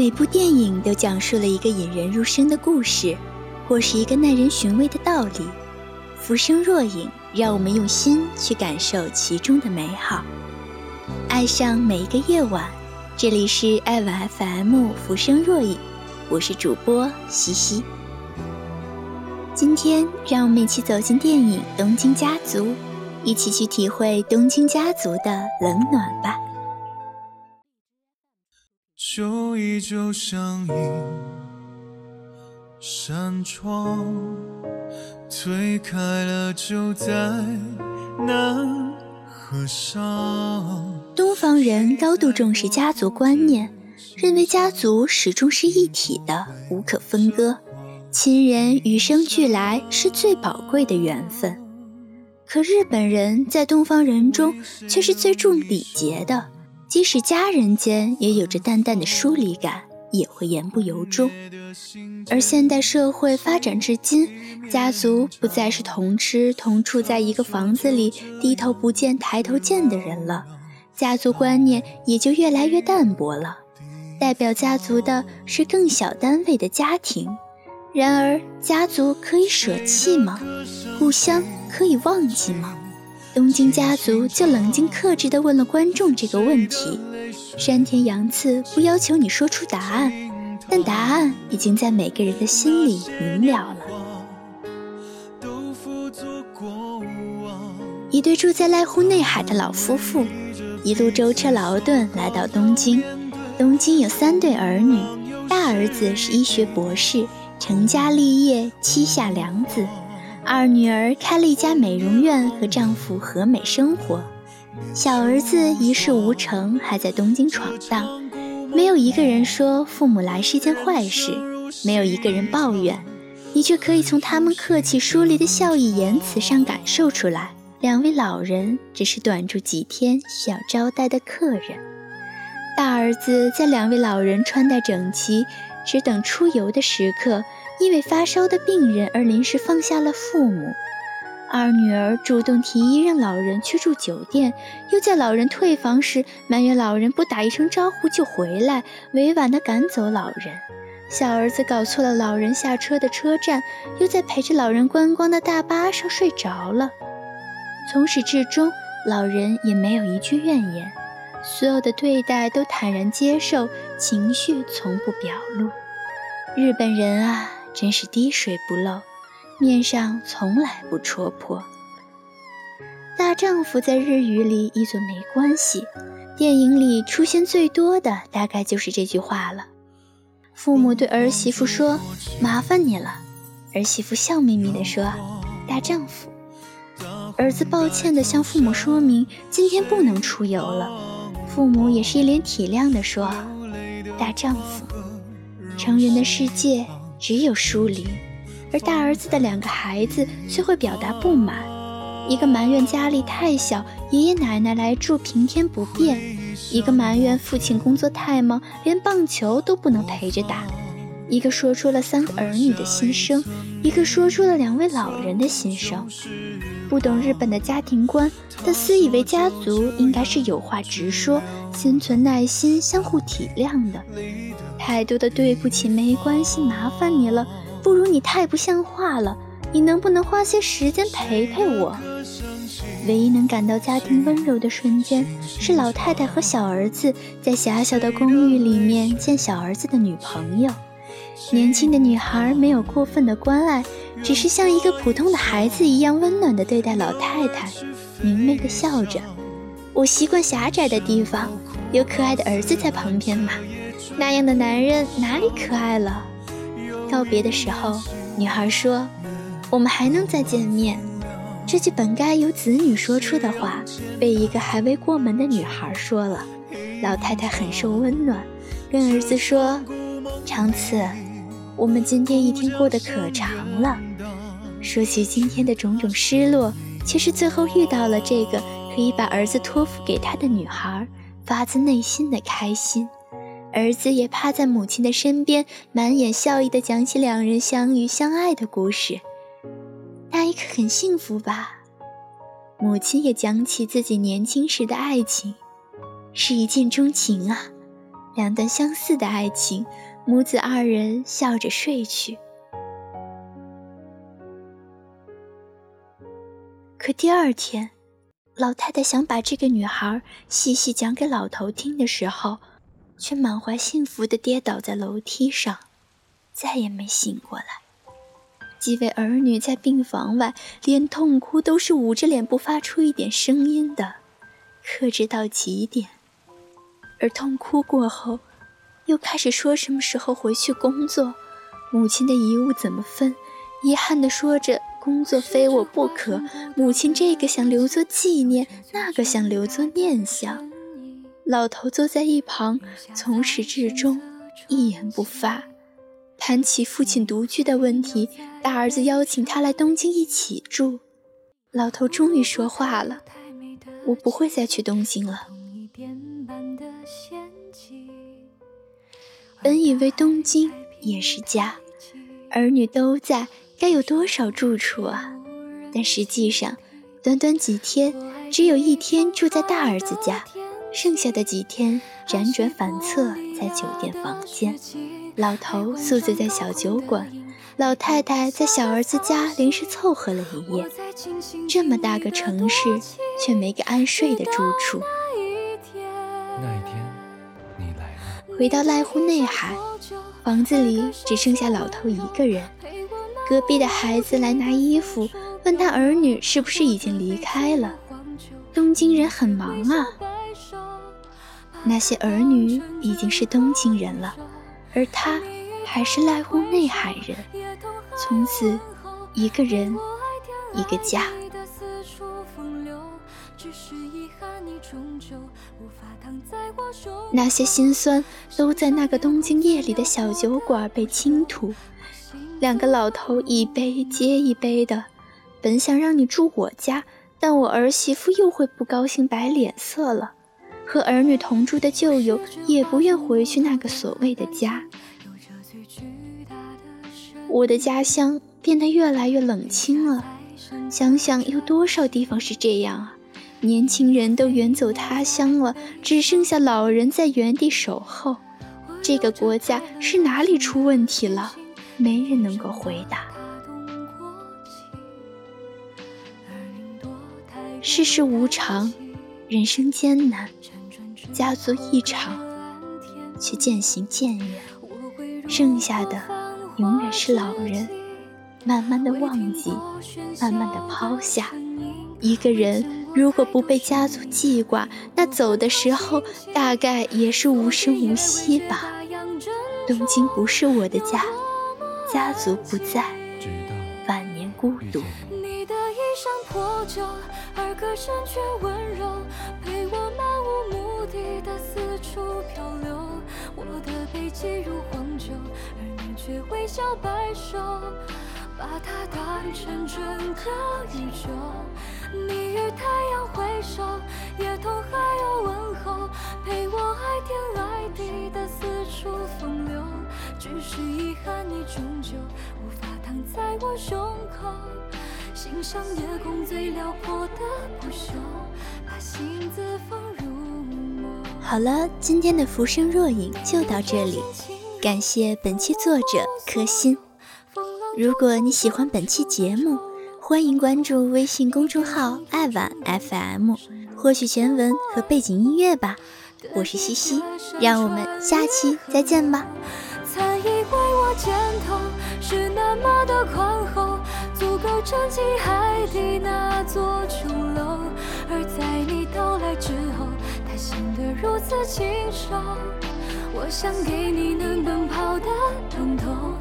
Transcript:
每部电影都讲述了一个引人入胜的故事，或是一个耐人寻味的道理。浮生若影，让我们用心去感受其中的美好，爱上每一个夜晚。这里是爱晚 FM，浮生若影，我是主播西西。今天，让我们一起走进电影《东京家族》，一起去体会东京家族的冷暖吧。旧衣旧像一，扇窗推开了就再难合上。东方人高度重视家族观念，认为家族始终是一体的，无可分割。亲人与生俱来是最宝贵的缘分。可日本人在东方人中却是最重礼节的。即使家人间也有着淡淡的疏离感，也会言不由衷。而现代社会发展至今，家族不再是同吃同住在一个房子里、低头不见抬头见的人了，家族观念也就越来越淡薄了。代表家族的是更小单位的家庭。然而，家族可以舍弃吗？故乡可以忘记吗？东京家族就冷静克制地问了观众这个问题。山田洋次不要求你说出答案，但答案已经在每个人的心里明了了。一对住在濑户内海的老夫妇，一路舟车劳顿来到东京。东京有三对儿女，大儿子是医学博士，成家立业，膝下两子。二女儿开了一家美容院，和丈夫和美生活。小儿子一事无成，还在东京闯荡。没有一个人说父母来是一件坏事，没有一个人抱怨，你却可以从他们客气疏离的笑意言辞上感受出来，两位老人只是短住几天需要招待的客人。大儿子在两位老人穿戴整齐，只等出游的时刻。因为发烧的病人而临时放下了父母，二女儿主动提议让老人去住酒店，又在老人退房时埋怨老人不打一声招呼就回来，委婉地赶走老人。小儿子搞错了老人下车的车站，又在陪着老人观光的大巴上睡着了。从始至终，老人也没有一句怨言，所有的对待都坦然接受，情绪从不表露。日本人啊！真是滴水不漏，面上从来不戳破。大丈夫在日语里译作没关系，电影里出现最多的大概就是这句话了。父母对儿媳妇说：“麻烦你了。”儿媳妇笑眯眯地说：“大丈夫。”儿子抱歉地向父母说明今天不能出游了，父母也是一脸体谅地说：“大丈夫。”成人的世界。只有疏离，而大儿子的两个孩子却会表达不满：一个埋怨家里太小，爷爷奶奶来住平添不便；一个埋怨父亲工作太忙，连棒球都不能陪着打；一个说出了三个儿女的心声，一个说出了两位老人的心声。不懂日本的家庭观，但私以为家族应该是有话直说，心存耐心，相互体谅的。太多的对不起，没关系，麻烦你了。不如你太不像话了，你能不能花些时间陪陪我？唯一能感到家庭温柔的瞬间，是老太太和小儿子在狭小的公寓里面见小儿子的女朋友。年轻的女孩没有过分的关爱，只是像一个普通的孩子一样温暖地对待老太太，明媚地笑着。我习惯狭窄的地方，有可爱的儿子在旁边嘛。那样的男人哪里可爱了？告别的时候，女孩说：“我们还能再见面。”这句本该由子女说出的话，被一个还未过门的女孩说了。老太太很受温暖，跟儿子说：“长次，我们今天一天过得可长了。”说起今天的种种失落，却是最后遇到了这个可以把儿子托付给他的女孩，发自内心的开心。儿子也趴在母亲的身边，满眼笑意地讲起两人相遇相爱的故事。那一刻很幸福吧？母亲也讲起自己年轻时的爱情，是一见钟情啊！两段相似的爱情，母子二人笑着睡去。可第二天，老太太想把这个女孩细细讲给老头听的时候，却满怀幸福地跌倒在楼梯上，再也没醒过来。几位儿女在病房外，连痛哭都是捂着脸不发出一点声音的，克制到极点。而痛哭过后，又开始说什么时候回去工作，母亲的遗物怎么分，遗憾地说着。工作非我不可，母亲这个想留作纪念，那个想留作念想。老头坐在一旁，从始至终一言不发。谈起父亲独居的问题，大儿子邀请他来东京一起住。老头终于说话了：“我不会再去东京了。”本以为东京也是家，儿女都在。该有多少住处啊！但实际上，短短几天，只有一天住在大儿子家，剩下的几天辗转反侧在酒店房间。老头宿醉在小酒馆，老太太在小儿子家临时凑合了一夜。这么大个城市，却没个安睡的住处。那一天，你来了。回到濑户内海，房子里只剩下老头一个人。隔壁的孩子来拿衣服，问他儿女是不是已经离开了。东京人很忙啊。那些儿女已经是东京人了，而他还是濑户内海人。从此，一个人，一个家。那些心酸都在那个东京夜里的小酒馆被倾吐。两个老头一杯接一杯的，本想让你住我家，但我儿媳妇又会不高兴摆脸色了。和儿女同住的旧友也不愿回去那个所谓的家。我的家乡变得越来越冷清了。想想有多少地方是这样啊？年轻人都远走他乡了，只剩下老人在原地守候。这个国家是哪里出问题了？没人能够回答。世事无常，人生艰难，家族一场，却渐行渐远。剩下的永远是老人，慢慢的忘记，慢慢的抛下。一个人如果不被家族记挂，那走的时候大概也是无声无息吧。东京不是我的家。家族不在，晚年孤独。你的衣衫破旧，而歌声却温柔，却微笑摆首，把它当成整个宇宙。你与太阳挥手，夜空还有问候，陪我爱天爱地的四处风流。只是遗憾，你终究无法躺在我胸口，欣赏夜空最辽阔的不朽，把心字放入眸。好了，今天的浮生若影就到这里，感谢本期作者柯欣。如果你喜欢本期节目，欢迎关注微信公众号爱晚 FM，获取全文和背景音乐吧。我是西西，让我们下期再见吧。肩头是那么的宽厚，足够撑起海底那座琼楼。而在你到来之后，它显得如此清瘦。我想给你能奔跑的疼痛。